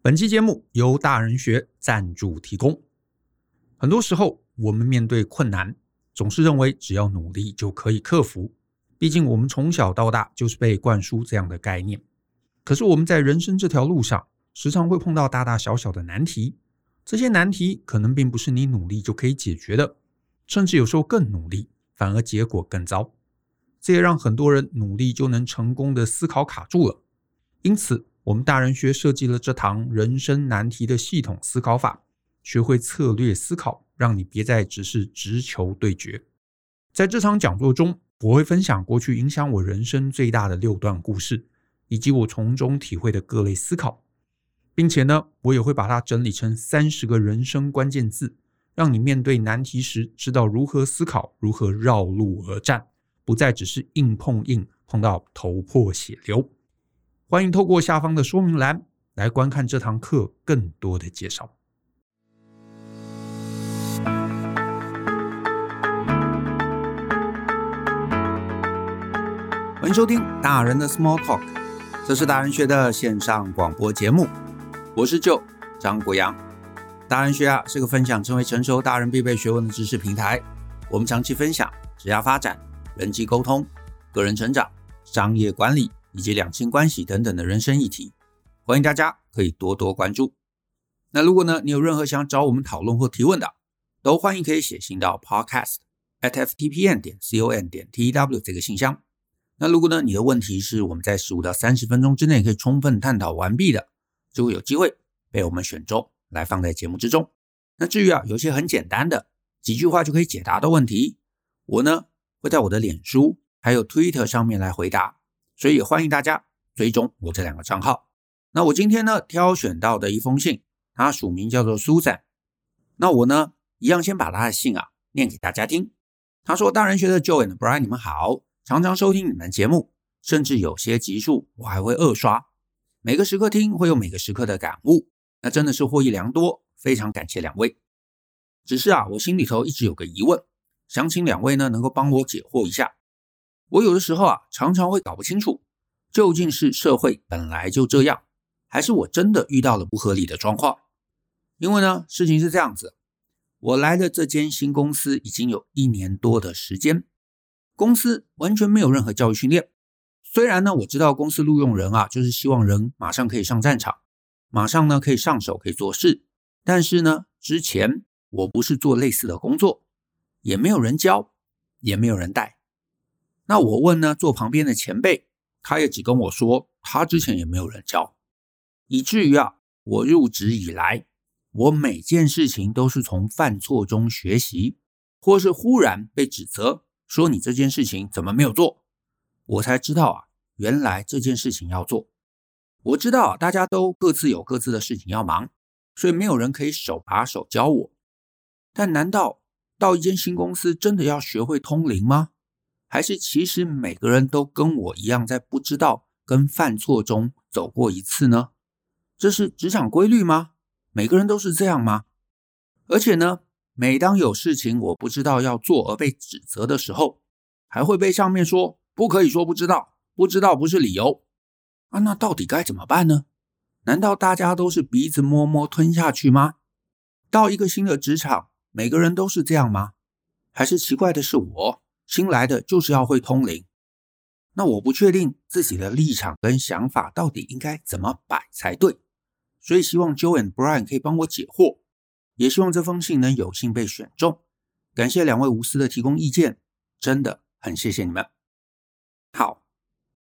本期节目由大人学赞助提供。很多时候，我们面对困难，总是认为只要努力就可以克服。毕竟，我们从小到大就是被灌输这样的概念。可是，我们在人生这条路上，时常会碰到大大小小的难题。这些难题可能并不是你努力就可以解决的，甚至有时候更努力，反而结果更糟。这也让很多人努力就能成功的思考卡住了。因此，我们大人学设计了这堂人生难题的系统思考法，学会策略思考，让你别再只是直球对决。在这场讲座中，我会分享过去影响我人生最大的六段故事，以及我从中体会的各类思考，并且呢，我也会把它整理成三十个人生关键字，让你面对难题时知道如何思考，如何绕路而战，不再只是硬碰硬，碰到头破血流。欢迎透过下方的说明栏来观看这堂课更多的介绍。欢迎收听大人的 Small Talk，这是大人学的线上广播节目。我是舅张国阳。大人学啊是个分享成为成熟大人必备学问的知识平台。我们长期分享职业发展、人际沟通、个人成长、商业管理。以及两性关系等等的人生议题，欢迎大家可以多多关注。那如果呢，你有任何想找我们讨论或提问的，都欢迎可以写信到 podcast at ftpm 点 com 点 tw 这个信箱。那如果呢，你的问题是我们在十五到三十分钟之内可以充分探讨完毕的，就会有机会被我们选中来放在节目之中。那至于啊，有些很简单的几句话就可以解答的问题，我呢会在我的脸书还有 Twitter 上面来回答。所以也欢迎大家追踪我这两个账号。那我今天呢挑选到的一封信，它署名叫做 Susan。那我呢一样先把他的信啊念给大家听。他说：“大人学的 Joe and Brian 你们好，常常收听你们节目，甚至有些集数我还会二刷。每个时刻听会有每个时刻的感悟，那真的是获益良多，非常感谢两位。只是啊，我心里头一直有个疑问，想请两位呢能够帮我解惑一下。”我有的时候啊，常常会搞不清楚，究竟是社会本来就这样，还是我真的遇到了不合理的状况。因为呢，事情是这样子，我来的这间新公司已经有一年多的时间，公司完全没有任何教育训练。虽然呢，我知道公司录用人啊，就是希望人马上可以上战场，马上呢可以上手，可以做事。但是呢，之前我不是做类似的工作，也没有人教，也没有人带。那我问呢，坐旁边的前辈，他也只跟我说，他之前也没有人教，以至于啊，我入职以来，我每件事情都是从犯错中学习，或是忽然被指责说你这件事情怎么没有做，我才知道啊，原来这件事情要做。我知道大家都各自有各自的事情要忙，所以没有人可以手把手教我。但难道到一间新公司真的要学会通灵吗？还是其实每个人都跟我一样，在不知道跟犯错中走过一次呢？这是职场规律吗？每个人都是这样吗？而且呢，每当有事情我不知道要做而被指责的时候，还会被上面说不可以说不知道，不知道不是理由啊。那到底该怎么办呢？难道大家都是鼻子摸摸吞下去吗？到一个新的职场，每个人都是这样吗？还是奇怪的是我？新来的就是要会通灵，那我不确定自己的立场跟想法到底应该怎么摆才对，所以希望 Joe and Brian 可以帮我解惑，也希望这封信能有幸被选中。感谢两位无私的提供意见，真的很谢谢你们。好，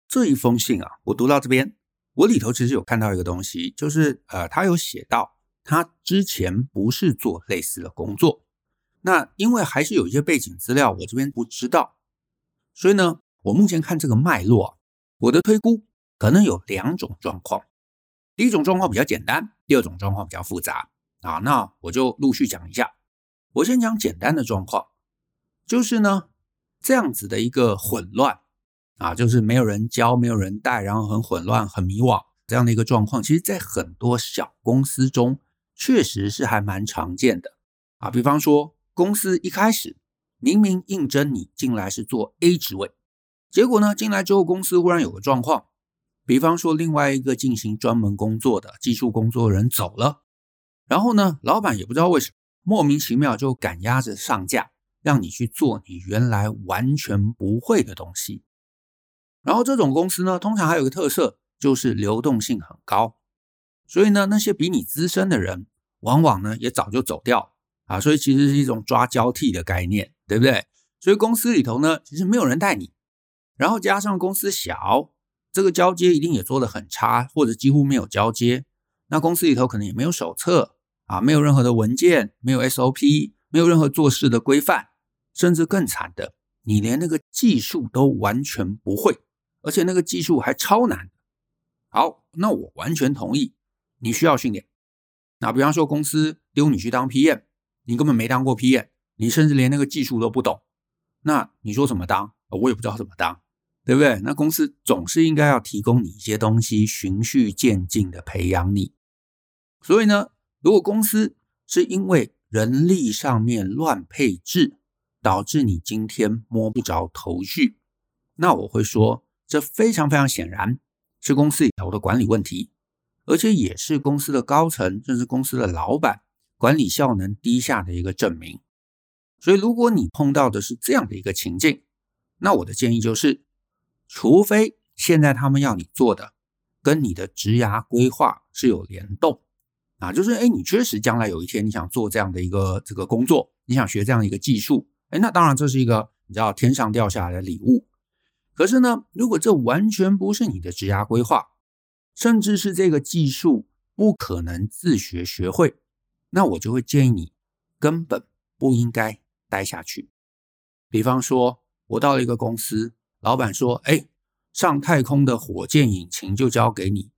这一封信啊，我读到这边，我里头其实有看到一个东西，就是呃，他有写到他之前不是做类似的工作。那因为还是有一些背景资料，我这边不知道，所以呢，我目前看这个脉络，我的推估可能有两种状况。第一种状况比较简单，第二种状况比较复杂啊。那我就陆续讲一下。我先讲简单的状况，就是呢，这样子的一个混乱啊，就是没有人教，没有人带，然后很混乱、很迷惘这样的一个状况，其实在很多小公司中确实是还蛮常见的啊。比方说。公司一开始明明应征你进来是做 A 职位，结果呢，进来之后公司忽然有个状况，比方说，另外一个进行专门工作的技术工作的人走了，然后呢，老板也不知道为什么莫名其妙就赶鸭子上架，让你去做你原来完全不会的东西。然后这种公司呢，通常还有个特色，就是流动性很高，所以呢，那些比你资深的人，往往呢也早就走掉啊，所以其实是一种抓交替的概念，对不对？所以公司里头呢，其实没有人带你，然后加上公司小。这个交接一定也做得很差，或者几乎没有交接。那公司里头可能也没有手册啊，没有任何的文件，没有 SOP，没有任何做事的规范，甚至更惨的，你连那个技术都完全不会，而且那个技术还超难。好，那我完全同意，你需要训练。那比方说公司丢你去当 PM，你根本没当过 PM，你甚至连那个技术都不懂，那你说怎么当？我也不知道怎么当。对不对？那公司总是应该要提供你一些东西，循序渐进的培养你。所以呢，如果公司是因为人力上面乱配置，导致你今天摸不着头绪，那我会说，这非常非常显然是公司里头的管理问题，而且也是公司的高层，甚至公司的老板管理效能低下的一个证明。所以，如果你碰到的是这样的一个情境，那我的建议就是。除非现在他们要你做的跟你的职涯规划是有联动啊，就是哎，你确实将来有一天你想做这样的一个这个工作，你想学这样一个技术，哎，那当然这是一个你知道天上掉下来的礼物。可是呢，如果这完全不是你的职涯规划，甚至是这个技术不可能自学学会，那我就会建议你根本不应该待下去。比方说，我到了一个公司。老板说：“哎，上太空的火箭引擎就交给你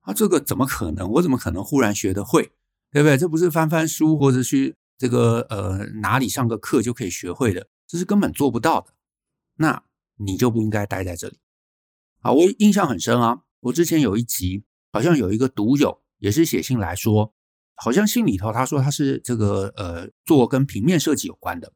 啊！这个怎么可能？我怎么可能忽然学得会？对不对？这不是翻翻书或者去这个呃哪里上个课就可以学会的，这是根本做不到的。那你就不应该待在这里啊！我印象很深啊，我之前有一集好像有一个读友也是写信来说，好像信里头他说他是这个呃做跟平面设计有关的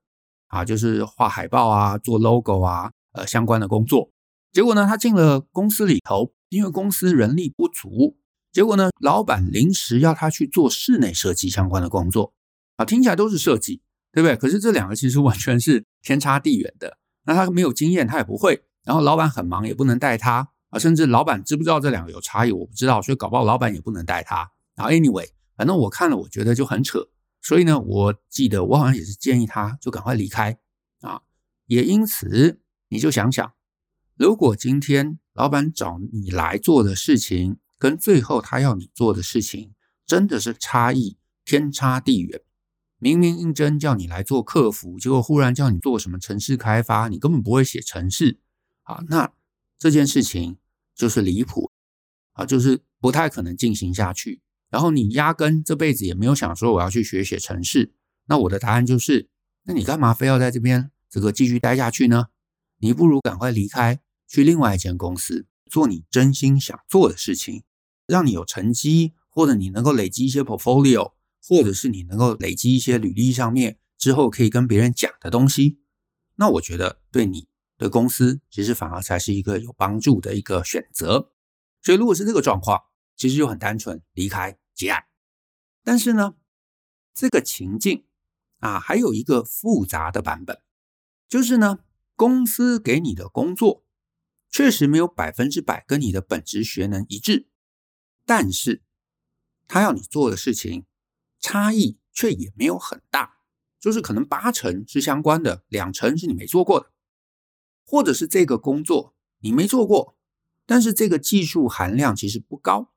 啊，就是画海报啊，做 logo 啊。”呃，相关的工作，结果呢，他进了公司里头，因为公司人力不足，结果呢，老板临时要他去做室内设计相关的工作，啊，听起来都是设计，对不对？可是这两个其实完全是天差地远的。那他没有经验，他也不会，然后老板很忙，也不能带他啊，甚至老板知不知道这两个有差异，我不知道，所以搞不好老板也不能带他。然后 anyway，反正我看了，我觉得就很扯，所以呢，我记得我好像也是建议他就赶快离开啊，也因此。你就想想，如果今天老板找你来做的事情，跟最后他要你做的事情真的是差异天差地远。明明应征叫你来做客服，结果忽然叫你做什么城市开发，你根本不会写城市啊，那这件事情就是离谱啊，就是不太可能进行下去。然后你压根这辈子也没有想说我要去学写程式，那我的答案就是，那你干嘛非要在这边这个继续待下去呢？你不如赶快离开，去另外一间公司做你真心想做的事情，让你有成绩，或者你能够累积一些 portfolio，或者是你能够累积一些履历上面之后可以跟别人讲的东西。那我觉得对你对公司其实反而才是一个有帮助的一个选择。所以如果是这个状况，其实就很单纯，离开结案。但是呢，这个情境啊，还有一个复杂的版本，就是呢。公司给你的工作确实没有百分之百跟你的本职学能一致，但是他要你做的事情差异却也没有很大，就是可能八成是相关的，两成是你没做过的，或者是这个工作你没做过，但是这个技术含量其实不高。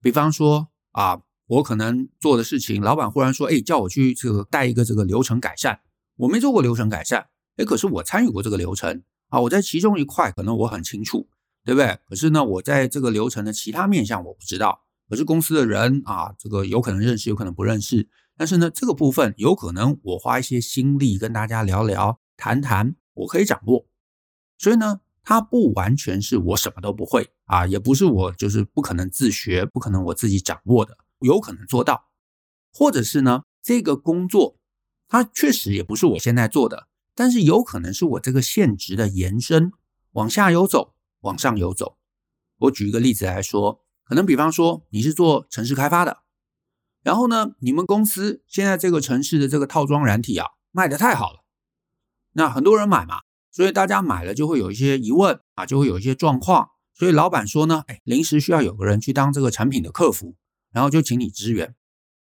比方说啊，我可能做的事情，老板忽然说，哎，叫我去这个带一个这个流程改善，我没做过流程改善。哎，可是我参与过这个流程啊，我在其中一块可能我很清楚，对不对？可是呢，我在这个流程的其他面向我不知道。可是公司的人啊，这个有可能认识，有可能不认识。但是呢，这个部分有可能我花一些心力跟大家聊聊、谈谈，我可以掌握。所以呢，它不完全是我什么都不会啊，也不是我就是不可能自学，不可能我自己掌握的，有可能做到。或者是呢，这个工作它确实也不是我现在做的。但是有可能是我这个现职的延伸，往下游走，往上游走。我举一个例子来说，可能比方说你是做城市开发的，然后呢，你们公司现在这个城市的这个套装软体啊，卖的太好了，那很多人买嘛，所以大家买了就会有一些疑问啊，就会有一些状况，所以老板说呢，哎，临时需要有个人去当这个产品的客服，然后就请你支援，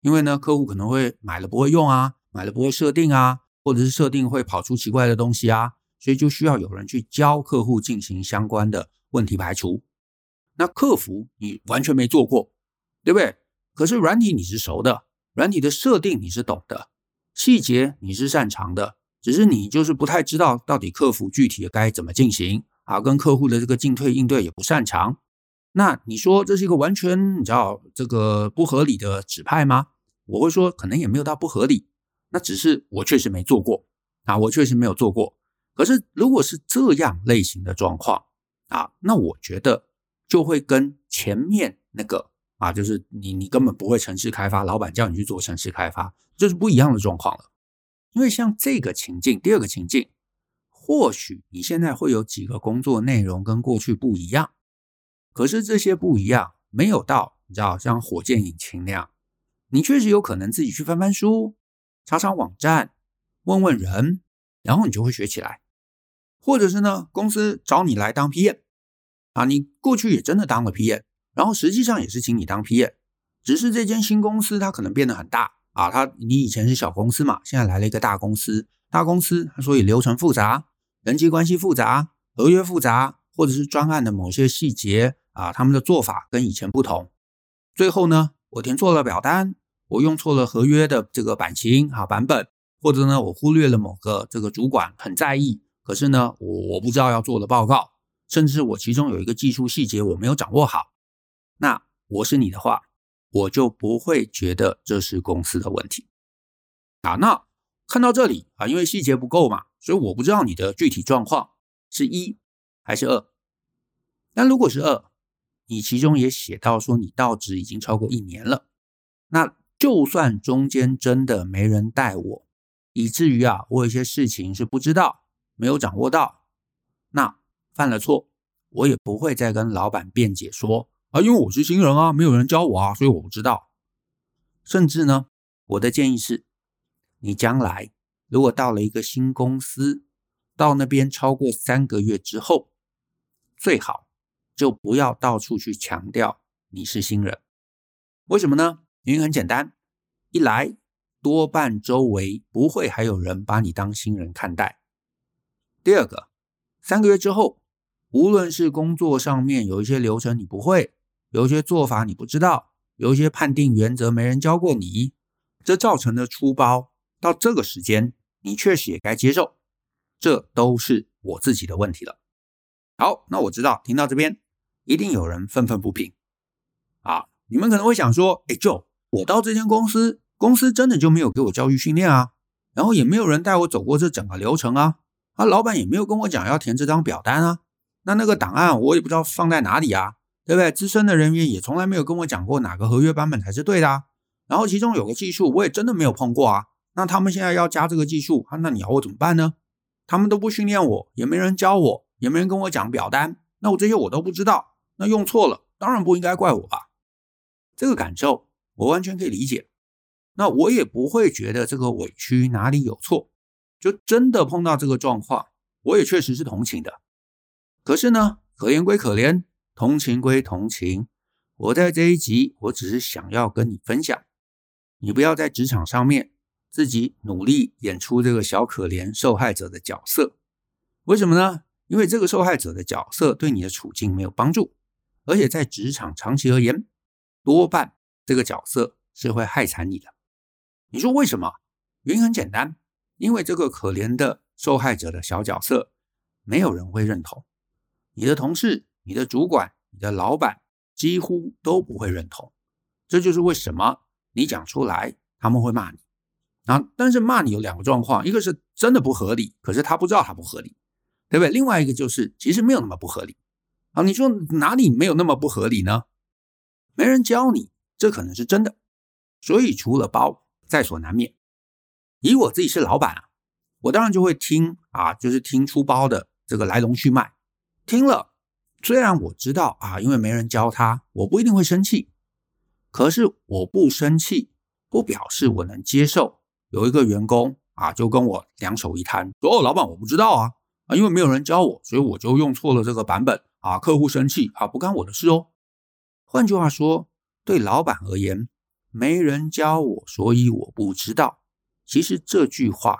因为呢，客户可能会买了不会用啊，买了不会设定啊，或者是设定会跑出奇怪的东西啊，所以就需要有人去教客户进行相关的问题排除。那客服你完全没做过，对不对？可是软体你是熟的，软体的设定你是懂的，细节你是擅长的，只是你就是不太知道到底客服具体该怎么进行啊，跟客户的这个进退应对也不擅长。那你说这是一个完全你知道这个不合理的指派吗？我会说可能也没有到不合理，那只是我确实没做过啊，我确实没有做过。可是如果是这样类型的状况啊，那我觉得就会跟前面那个啊，就是你你根本不会城市开发，老板叫你去做城市开发，这是不一样的状况了。因为像这个情境，第二个情境，或许你现在会有几个工作内容跟过去不一样，可是这些不一样没有到你知道像火箭引擎那样，你确实有可能自己去翻翻书，查查网站，问问人，然后你就会学起来。或者是呢，公司找你来当 PM 啊，你过去也真的当了 PM，然后实际上也是请你当 PM，只是这间新公司它可能变得很大啊，他你以前是小公司嘛，现在来了一个大公司，大公司所以流程复杂，人际关系复杂，合约复杂，或者是专案的某些细节啊，他们的做法跟以前不同，最后呢，我填错了表单，我用错了合约的这个版型啊版本，或者呢，我忽略了某个这个主管很在意。可是呢，我我不知道要做的报告，甚至我其中有一个技术细节我没有掌握好，那我是你的话，我就不会觉得这是公司的问题啊。那看到这里啊，因为细节不够嘛，所以我不知道你的具体状况是一还是二。但如果是二，你其中也写到说你到职已经超过一年了，那就算中间真的没人带我，以至于啊，我有些事情是不知道。没有掌握到，那犯了错，我也不会再跟老板辩解说啊，因为我是新人啊，没有人教我啊，所以我不知道。甚至呢，我的建议是，你将来如果到了一个新公司，到那边超过三个月之后，最好就不要到处去强调你是新人。为什么呢？原因很简单，一来多半周围不会还有人把你当新人看待。第二个，三个月之后，无论是工作上面有一些流程你不会，有些做法你不知道，有一些判定原则没人教过你，这造成的出包，到这个时间你确实也该接受，这都是我自己的问题了。好，那我知道听到这边一定有人愤愤不平啊！你们可能会想说，哎，Joe，我到这间公司，公司真的就没有给我教育训练啊，然后也没有人带我走过这整个流程啊。啊，老板也没有跟我讲要填这张表单啊，那那个档案我也不知道放在哪里啊，对不对？资深的人员也从来没有跟我讲过哪个合约版本才是对的啊。然后其中有个技术我也真的没有碰过啊，那他们现在要加这个技术，那你要我怎么办呢？他们都不训练我，也没人教我，也没人跟我讲表单，那我这些我都不知道，那用错了，当然不应该怪我吧？这个感受我完全可以理解，那我也不会觉得这个委屈哪里有错。就真的碰到这个状况，我也确实是同情的。可是呢，可怜归可怜，同情归同情。我在这一集，我只是想要跟你分享，你不要在职场上面自己努力演出这个小可怜受害者的角色。为什么呢？因为这个受害者的角色对你的处境没有帮助，而且在职场长期而言，多半这个角色是会害惨你的。你说为什么？原因很简单。因为这个可怜的受害者的小角色，没有人会认同。你的同事、你的主管、你的老板几乎都不会认同。这就是为什么你讲出来他们会骂你啊。但是骂你有两个状况：一个是真的不合理，可是他不知道他不合理，对不对？另外一个就是其实没有那么不合理啊。你说哪里没有那么不合理呢？没人教你，这可能是真的。所以除了包，在所难免。以我自己是老板啊，我当然就会听啊，就是听出包的这个来龙去脉，听了虽然我知道啊，因为没人教他，我不一定会生气。可是我不生气，不表示我能接受有一个员工啊，就跟我两手一摊，说：“哦，老板，我不知道啊，啊，因为没有人教我，所以我就用错了这个版本啊。”客户生气啊，不干我的事哦。换句话说，对老板而言，没人教我，所以我不知道。其实这句话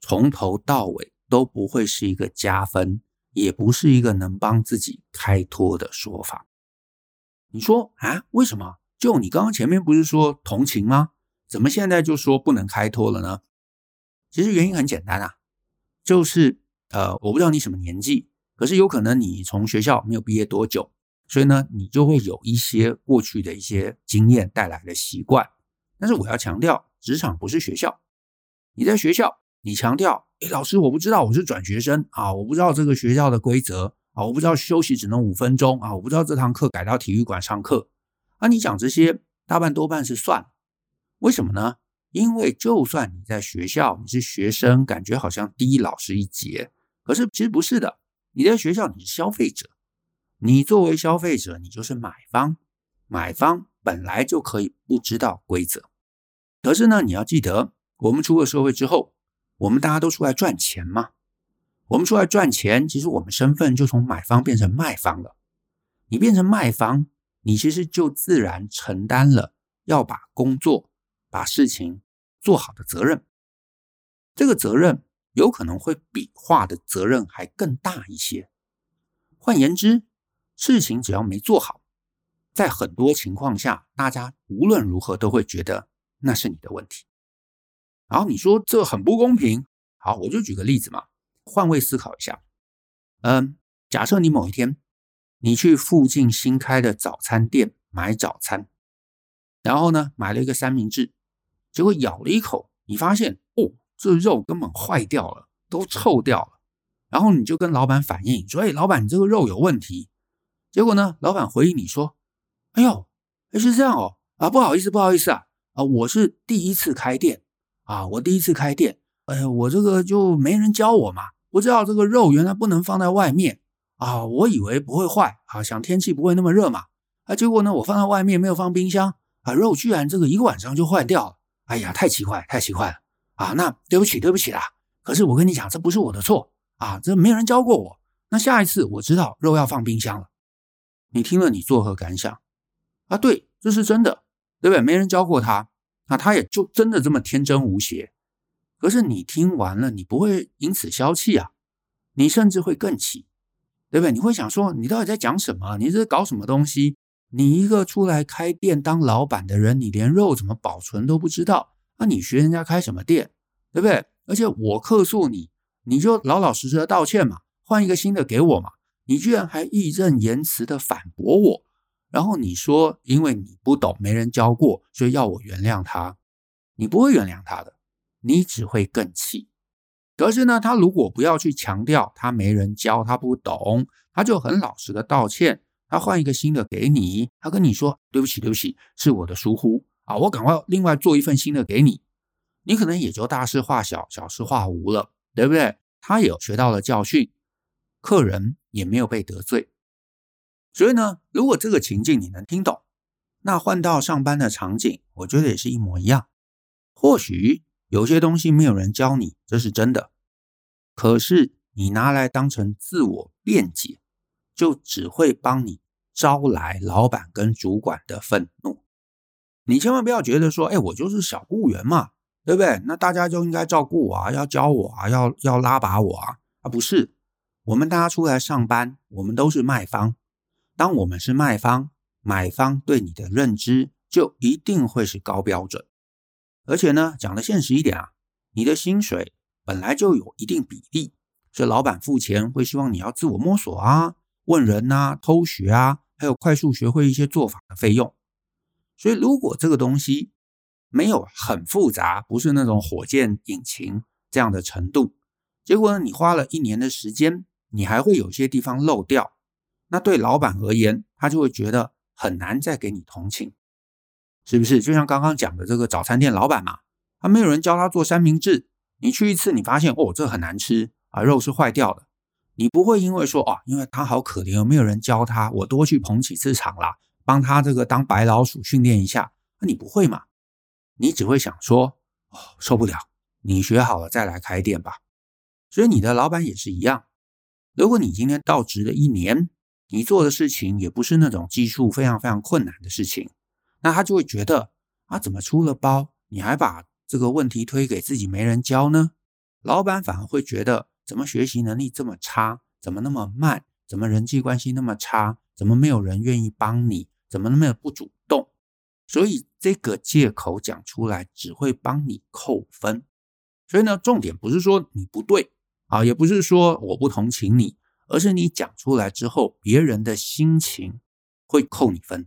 从头到尾都不会是一个加分，也不是一个能帮自己开脱的说法。你说啊，为什么？就你刚刚前面不是说同情吗？怎么现在就说不能开脱了呢？其实原因很简单啊，就是呃，我不知道你什么年纪，可是有可能你从学校没有毕业多久。所以呢，你就会有一些过去的一些经验带来的习惯。但是我要强调，职场不是学校。你在学校，你强调，诶，老师，我不知道，我是转学生啊，我不知道这个学校的规则啊，我不知道休息只能五分钟啊，我不知道这堂课改到体育馆上课。啊，你讲这些，大半多半是算了。为什么呢？因为就算你在学校，你是学生，感觉好像低老师一截，可是其实不是的。你在学校，你是消费者。你作为消费者，你就是买方，买方本来就可以不知道规则。可是呢，你要记得，我们出了社会之后，我们大家都出来赚钱嘛。我们出来赚钱，其实我们身份就从买方变成卖方了。你变成卖方，你其实就自然承担了要把工作、把事情做好的责任。这个责任有可能会比画的责任还更大一些。换言之，事情只要没做好，在很多情况下，大家无论如何都会觉得那是你的问题。然后你说这很不公平，好，我就举个例子嘛，换位思考一下。嗯，假设你某一天你去附近新开的早餐店买早餐，然后呢买了一个三明治，结果咬了一口，你发现哦，这肉根本坏掉了，都臭掉了。然后你就跟老板反映说：“哎，老板，你这个肉有问题。”结果呢，老板回应你说：“哎呦，是这样哦，啊，不好意思，不好意思啊，啊，我是第一次开店啊，我第一次开店，哎呀，我这个就没人教我嘛，不知道这个肉原来不能放在外面啊，我以为不会坏啊，想天气不会那么热嘛，啊，结果呢，我放在外面没有放冰箱啊，肉居然这个一个晚上就坏掉了，哎呀，太奇怪，太奇怪了啊，那对不起，对不起啦，可是我跟你讲，这不是我的错啊，这没人教过我，那下一次我知道肉要放冰箱了。”你听了，你作何感想？啊，对，这是真的，对不对？没人教过他，那他也就真的这么天真无邪。可是你听完了，你不会因此消气啊，你甚至会更气，对不对？你会想说，你到底在讲什么？你这是搞什么东西？你一个出来开店当老板的人，你连肉怎么保存都不知道，那你学人家开什么店，对不对？而且我客诉你，你就老老实实的道歉嘛，换一个新的给我嘛。你居然还义正言辞的反驳我，然后你说因为你不懂，没人教过，所以要我原谅他。你不会原谅他的，你只会更气。可是呢，他如果不要去强调他没人教，他不懂，他就很老实的道歉，他换一个新的给你，他跟你说对不起，对不起，是我的疏忽啊，我赶快另外做一份新的给你，你可能也就大事化小，小事化无了，对不对？他也学到了教训。客人也没有被得罪，所以呢，如果这个情境你能听懂，那换到上班的场景，我觉得也是一模一样。或许有些东西没有人教你，这是真的，可是你拿来当成自我辩解，就只会帮你招来老板跟主管的愤怒。你千万不要觉得说，哎，我就是小雇员嘛，对不对？那大家就应该照顾我啊，要教我啊，要要拉拔我啊，啊，不是。我们大家出来上班，我们都是卖方。当我们是卖方，买方对你的认知就一定会是高标准。而且呢，讲的现实一点啊，你的薪水本来就有一定比例，所以老板付钱会希望你要自我摸索啊、问人呐、啊、偷学啊，还有快速学会一些做法的费用。所以如果这个东西没有很复杂，不是那种火箭引擎这样的程度，结果呢，你花了一年的时间。你还会有些地方漏掉，那对老板而言，他就会觉得很难再给你同情，是不是？就像刚刚讲的这个早餐店老板嘛，他没有人教他做三明治，你去一次，你发现哦，这很难吃啊，肉是坏掉的，你不会因为说啊，因为他好可怜，有没有人教他，我多去捧几次场啦，帮他这个当白老鼠训练一下，那你不会嘛？你只会想说，哦，受不了，你学好了再来开店吧。所以你的老板也是一样，如果你今天到职了一年，你做的事情也不是那种技术非常非常困难的事情，那他就会觉得啊，怎么出了包，你还把这个问题推给自己没人教呢？老板反而会觉得，怎么学习能力这么差，怎么那么慢，怎么人际关系那么差，怎么没有人愿意帮你，怎么那么不主动？所以这个借口讲出来，只会帮你扣分。所以呢，重点不是说你不对啊，也不是说我不同情你。而是你讲出来之后，别人的心情会扣你分，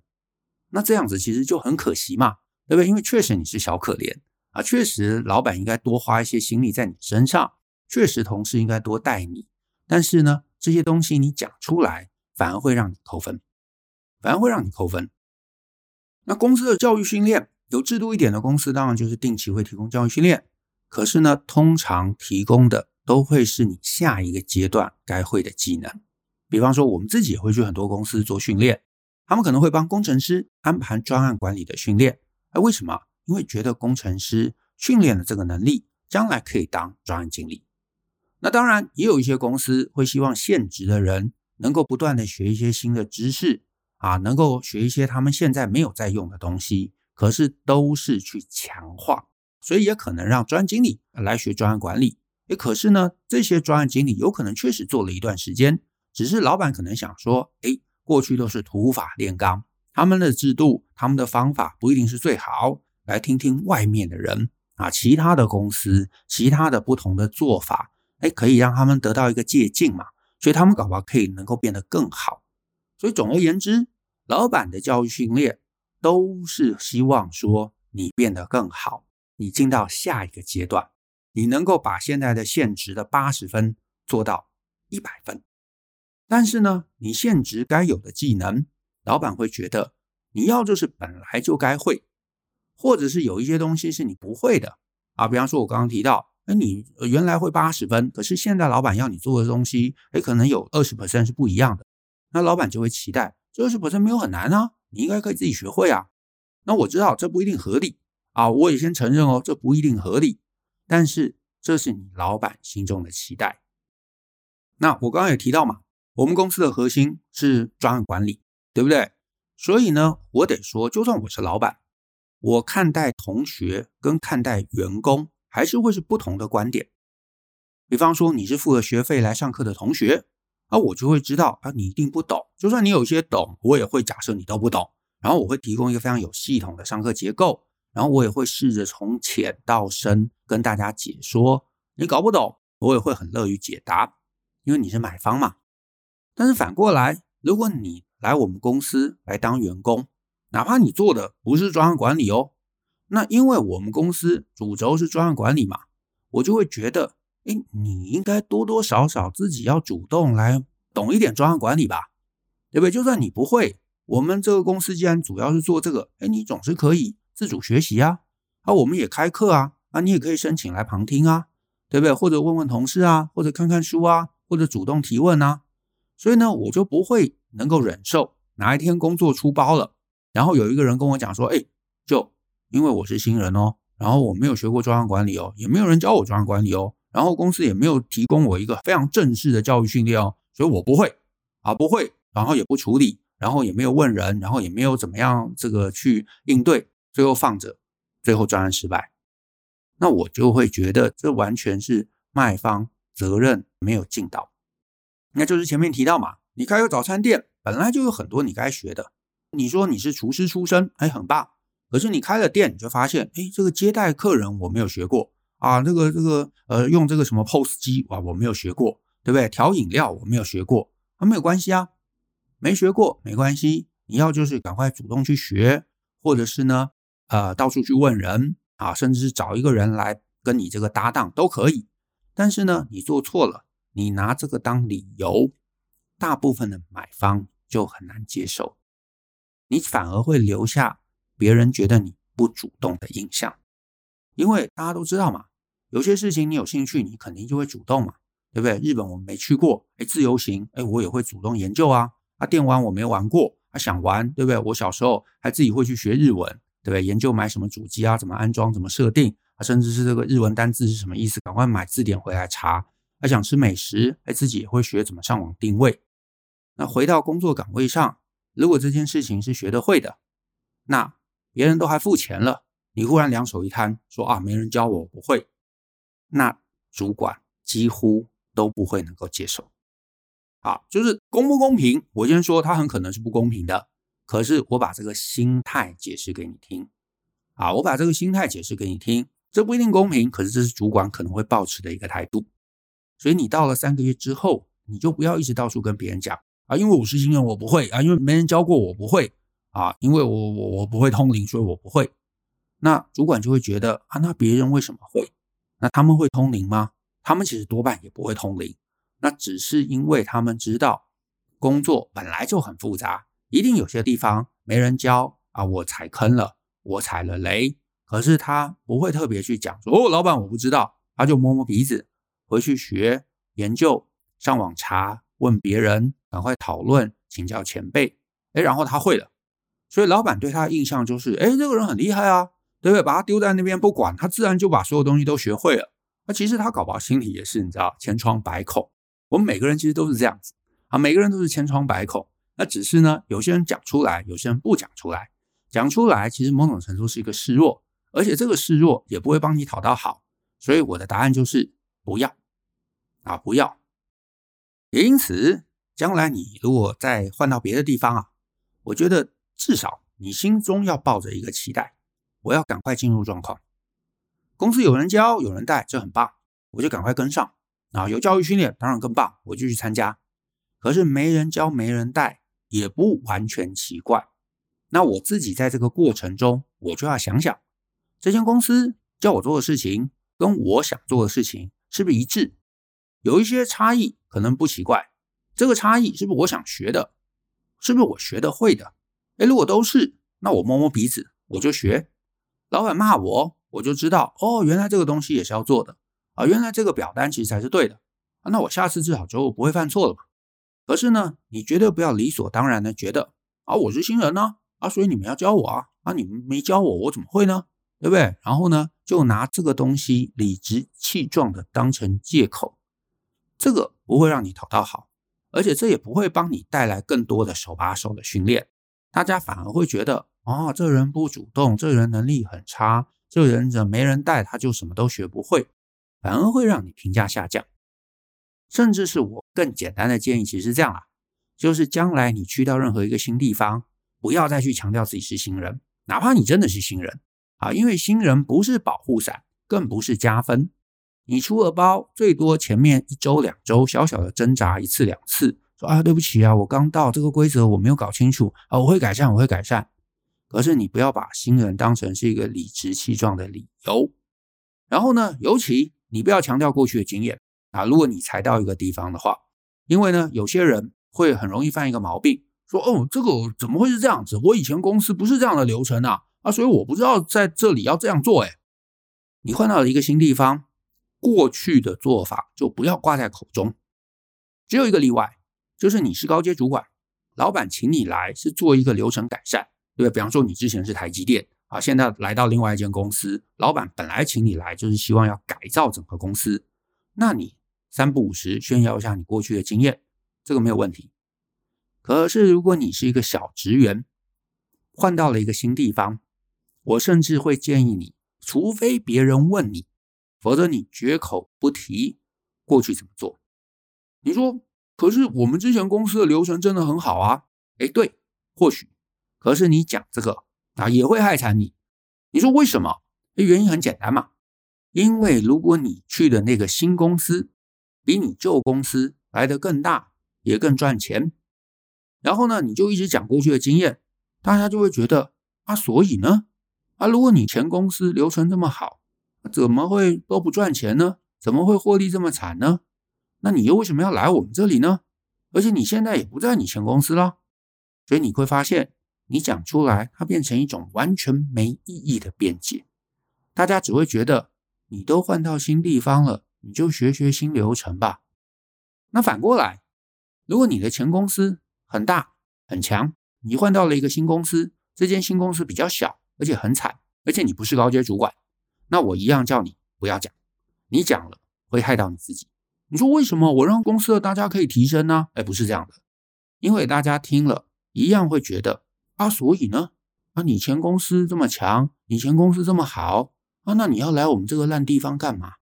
那这样子其实就很可惜嘛，对不对？因为确实你是小可怜啊，确实老板应该多花一些心力在你身上，确实同事应该多带你，但是呢，这些东西你讲出来，反而会让你扣分，反而会让你扣分。那公司的教育训练，有制度一点的公司，当然就是定期会提供教育训练，可是呢，通常提供的。都会是你下一个阶段该会的技能。比方说，我们自己也会去很多公司做训练，他们可能会帮工程师安排专案管理的训练。哎，为什么？因为觉得工程师训练了这个能力，将来可以当专案经理。那当然，也有一些公司会希望现职的人能够不断的学一些新的知识啊，能够学一些他们现在没有在用的东西，可是都是去强化，所以也可能让专案经理来学专案管理。诶，可是呢，这些专案经理有可能确实做了一段时间，只是老板可能想说，诶，过去都是土法炼钢，他们的制度、他们的方法不一定是最好，来听听外面的人啊，其他的公司、其他的不同的做法，诶，可以让他们得到一个借鉴嘛，所以他们搞不好可以能够变得更好。所以总而言之，老板的教育训练都是希望说你变得更好，你进到下一个阶段。你能够把现在的现职的八十分做到一百分，但是呢，你现职该有的技能，老板会觉得你要就是本来就该会，或者是有一些东西是你不会的啊。比方说，我刚刚提到，哎，你原来会八十分，可是现在老板要你做的东西，哎，可能有二十%是不一样的，那老板就会期待这二十%没有很难啊，你应该可以自己学会啊。那我知道这不一定合理啊，我也先承认哦，这不一定合理。但是这是你老板心中的期待。那我刚刚也提到嘛，我们公司的核心是专案管理，对不对？所以呢，我得说，就算我是老板，我看待同学跟看待员工还是会是不同的观点。比方说，你是付了学费来上课的同学，啊，我就会知道啊，你一定不懂。就算你有些懂，我也会假设你都不懂，然后我会提供一个非常有系统的上课结构。然后我也会试着从浅到深跟大家解说，你搞不懂，我也会很乐于解答，因为你是买方嘛。但是反过来，如果你来我们公司来当员工，哪怕你做的不是专案管理哦，那因为我们公司主轴是专案管理嘛，我就会觉得，哎，你应该多多少少自己要主动来懂一点专案管理吧，对不对？就算你不会，我们这个公司既然主要是做这个，哎，你总是可以。自主学习啊，啊，我们也开课啊，啊，你也可以申请来旁听啊，对不对？或者问问同事啊，或者看看书啊，或者主动提问啊。所以呢，我就不会能够忍受哪一天工作出包了，然后有一个人跟我讲说，哎，就因为我是新人哦，然后我没有学过专案管理哦，也没有人教我专案管理哦，然后公司也没有提供我一个非常正式的教育训练哦，所以我不会啊，不会，然后也不处理，然后也没有问人，然后也没有怎么样这个去应对。最后放着，最后专案失败，那我就会觉得这完全是卖方责任没有尽到。那就是前面提到嘛，你开个早餐店，本来就有很多你该学的。你说你是厨师出身，哎，很棒。可是你开了店，你就发现，哎，这个接待客人我没有学过啊，这个这个呃，用这个什么 POS 机哇，我没有学过，对不对？调饮料我没有学过，啊，没有关系啊，没学过没关系，你要就是赶快主动去学，或者是呢？呃，到处去问人啊，甚至是找一个人来跟你这个搭档都可以。但是呢，你做错了，你拿这个当理由，大部分的买方就很难接受，你反而会留下别人觉得你不主动的印象。因为大家都知道嘛，有些事情你有兴趣，你肯定就会主动嘛。对不对？日本我们没去过，哎，自由行，哎，我也会主动研究啊。啊，电玩我没玩过，啊，想玩，对不对？我小时候还自己会去学日文，对不对？研究买什么主机啊，怎么安装，怎么设定，啊，甚至是这个日文单字是什么意思，赶快买字典回来查。还想吃美食，哎，自己也会学怎么上网定位。那回到工作岗位上，如果这件事情是学得会的，那别人都还付钱了，你忽然两手一摊说啊，没人教我，我不会，那主管几乎。都不会能够接受，好，就是公不公平？我先说，它很可能是不公平的。可是我把这个心态解释给你听，啊，我把这个心态解释给你听，这不一定公平，可是这是主管可能会抱持的一个态度。所以你到了三个月之后，你就不要一直到处跟别人讲啊，因为我是新人，我不会啊，因为没人教过我不会啊，因为我我我不会通灵，所以我不会。那主管就会觉得啊，那别人为什么会？那他们会通灵吗？他们其实多半也不会通灵，那只是因为他们知道工作本来就很复杂，一定有些地方没人教啊，我踩坑了，我踩了雷。可是他不会特别去讲说，哦，老板我不知道，他就摸摸鼻子，回去学研究，上网查，问别人，赶快讨论，请教前辈，哎，然后他会了，所以老板对他的印象就是，哎，这个人很厉害啊，对不对？把他丢在那边不管，他自然就把所有东西都学会了。那其实他搞不好心里也是，你知道，千疮百孔。我们每个人其实都是这样子啊，每个人都是千疮百孔。那只是呢，有些人讲出来，有些人不讲出来。讲出来其实某种程度是一个示弱，而且这个示弱也不会帮你讨到好。所以我的答案就是不要啊，不要。也因此，将来你如果再换到别的地方啊，我觉得至少你心中要抱着一个期待，我要赶快进入状况。公司有人教，有人带，这很棒，我就赶快跟上啊！有教育训练，当然更棒，我就去参加。可是没人教，没人带，也不完全奇怪。那我自己在这个过程中，我就要想想，这间公司叫我做的事情，跟我想做的事情是不是一致？有一些差异，可能不奇怪。这个差异是不是我想学的？是不是我学的会的？诶，如果都是，那我摸摸鼻子，我就学。老板骂我。我就知道哦，原来这个东西也是要做的啊，原来这个表单其实才是对的啊，那我下次至少就不会犯错了。可是呢，你绝对不要理所当然的觉得啊，我是新人呢啊，所以你们要教我啊啊，你们没教我，我怎么会呢？对不对？然后呢，就拿这个东西理直气壮的当成借口，这个不会让你讨到好，而且这也不会帮你带来更多的手把手的训练，大家反而会觉得啊，这人不主动，这人能力很差。这人怎没人带，他就什么都学不会，反而会让你评价下降。甚至是我更简单的建议，其实是这样啦，就是将来你去到任何一个新地方，不要再去强调自己是新人，哪怕你真的是新人啊，因为新人不是保护伞，更不是加分。你出了包，最多前面一周两周小小的挣扎一次两次，说啊对不起啊，我刚到，这个规则我没有搞清楚啊，我会改善，我会改善。可是你不要把新人当成是一个理直气壮的理由，然后呢，尤其你不要强调过去的经验啊。如果你才到一个地方的话，因为呢，有些人会很容易犯一个毛病，说哦，这个怎么会是这样子？我以前公司不是这样的流程啊，啊，所以我不知道在这里要这样做。诶，你换到了一个新地方，过去的做法就不要挂在口中。只有一个例外，就是你是高阶主管，老板请你来是做一个流程改善。对，比方说你之前是台积电啊，现在来到另外一间公司，老板本来请你来就是希望要改造整个公司，那你三不五时炫耀一下你过去的经验，这个没有问题。可是如果你是一个小职员，换到了一个新地方，我甚至会建议你，除非别人问你，否则你绝口不提过去怎么做。你说，可是我们之前公司的流程真的很好啊，哎，对，或许。可是你讲这个啊，也会害惨你。你说为什么？原因很简单嘛，因为如果你去的那个新公司比你旧公司来得更大，也更赚钱，然后呢，你就一直讲过去的经验，大家就会觉得啊，所以呢，啊，如果你前公司流程这么好，怎么会都不赚钱呢？怎么会获利这么惨呢？那你又为什么要来我们这里呢？而且你现在也不在你前公司了，所以你会发现。你讲出来，它变成一种完全没意义的辩解，大家只会觉得你都换到新地方了，你就学学新流程吧，那反过来，如果你的前公司很大很强，你换到了一个新公司，这间新公司比较小，而且很惨，而且你不是高阶主管，那我一样叫你不要讲，你讲了会害到你自己。你说为什么我让公司的大家可以提升呢？哎，不是这样的，因为大家听了一样会觉得啊，所以呢，啊，你前公司这么强，你前公司这么好啊，那你要来我们这个烂地方干嘛？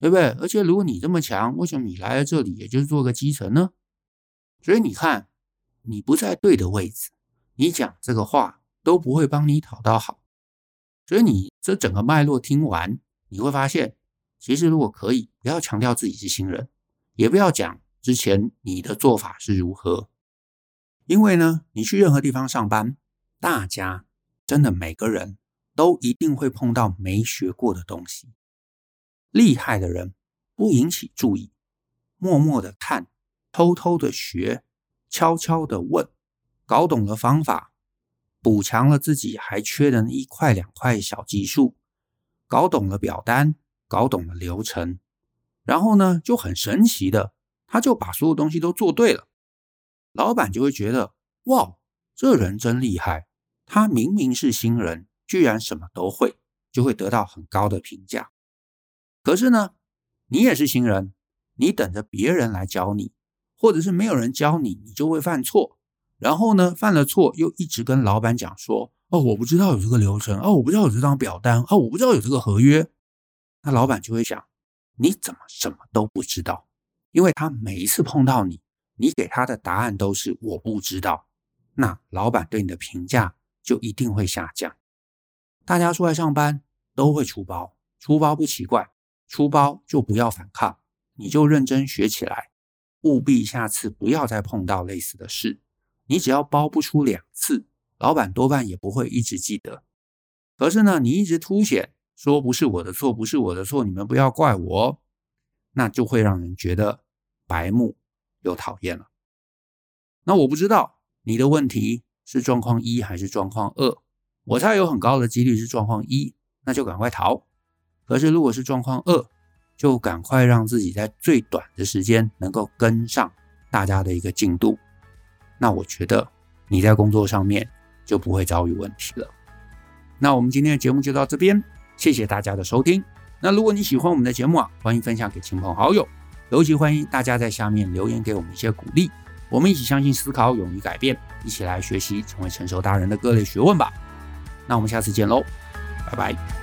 对不对？而且如果你这么强，为什么你来了这里也就是做个基层呢？所以你看，你不在对的位置，你讲这个话都不会帮你讨到好。所以你这整个脉络听完，你会发现。其实，如果可以，不要强调自己是新人，也不要讲之前你的做法是如何，因为呢，你去任何地方上班，大家真的每个人都一定会碰到没学过的东西。厉害的人不引起注意，默默的看，偷偷的学，悄悄的问，搞懂了方法，补强了自己还缺的那一块两块小技术，搞懂了表单。搞懂了流程，然后呢，就很神奇的，他就把所有东西都做对了。老板就会觉得，哇，这人真厉害！他明明是新人，居然什么都会，就会得到很高的评价。可是呢，你也是新人，你等着别人来教你，或者是没有人教你，你就会犯错。然后呢，犯了错又一直跟老板讲说，哦，我不知道有这个流程，哦，我不知道有这张表单，哦，我不知道有这个合约。那老板就会想，你怎么什么都不知道？因为他每一次碰到你，你给他的答案都是我不知道。那老板对你的评价就一定会下降。大家出来上班都会出包，出包不奇怪，出包就不要反抗，你就认真学起来，务必下次不要再碰到类似的事。你只要包不出两次，老板多半也不会一直记得。可是呢，你一直凸显。说不是我的错，不是我的错，你们不要怪我，那就会让人觉得白目又讨厌了。那我不知道你的问题是状况一还是状况二，我猜有很高的几率是状况一，那就赶快逃。可是如果是状况二，就赶快让自己在最短的时间能够跟上大家的一个进度。那我觉得你在工作上面就不会遭遇问题了。那我们今天的节目就到这边。谢谢大家的收听。那如果你喜欢我们的节目啊，欢迎分享给亲朋好友，尤其欢迎大家在下面留言给我们一些鼓励。我们一起相信、思考、勇于改变，一起来学习，成为成熟大人的各类学问吧。那我们下次见喽，拜拜。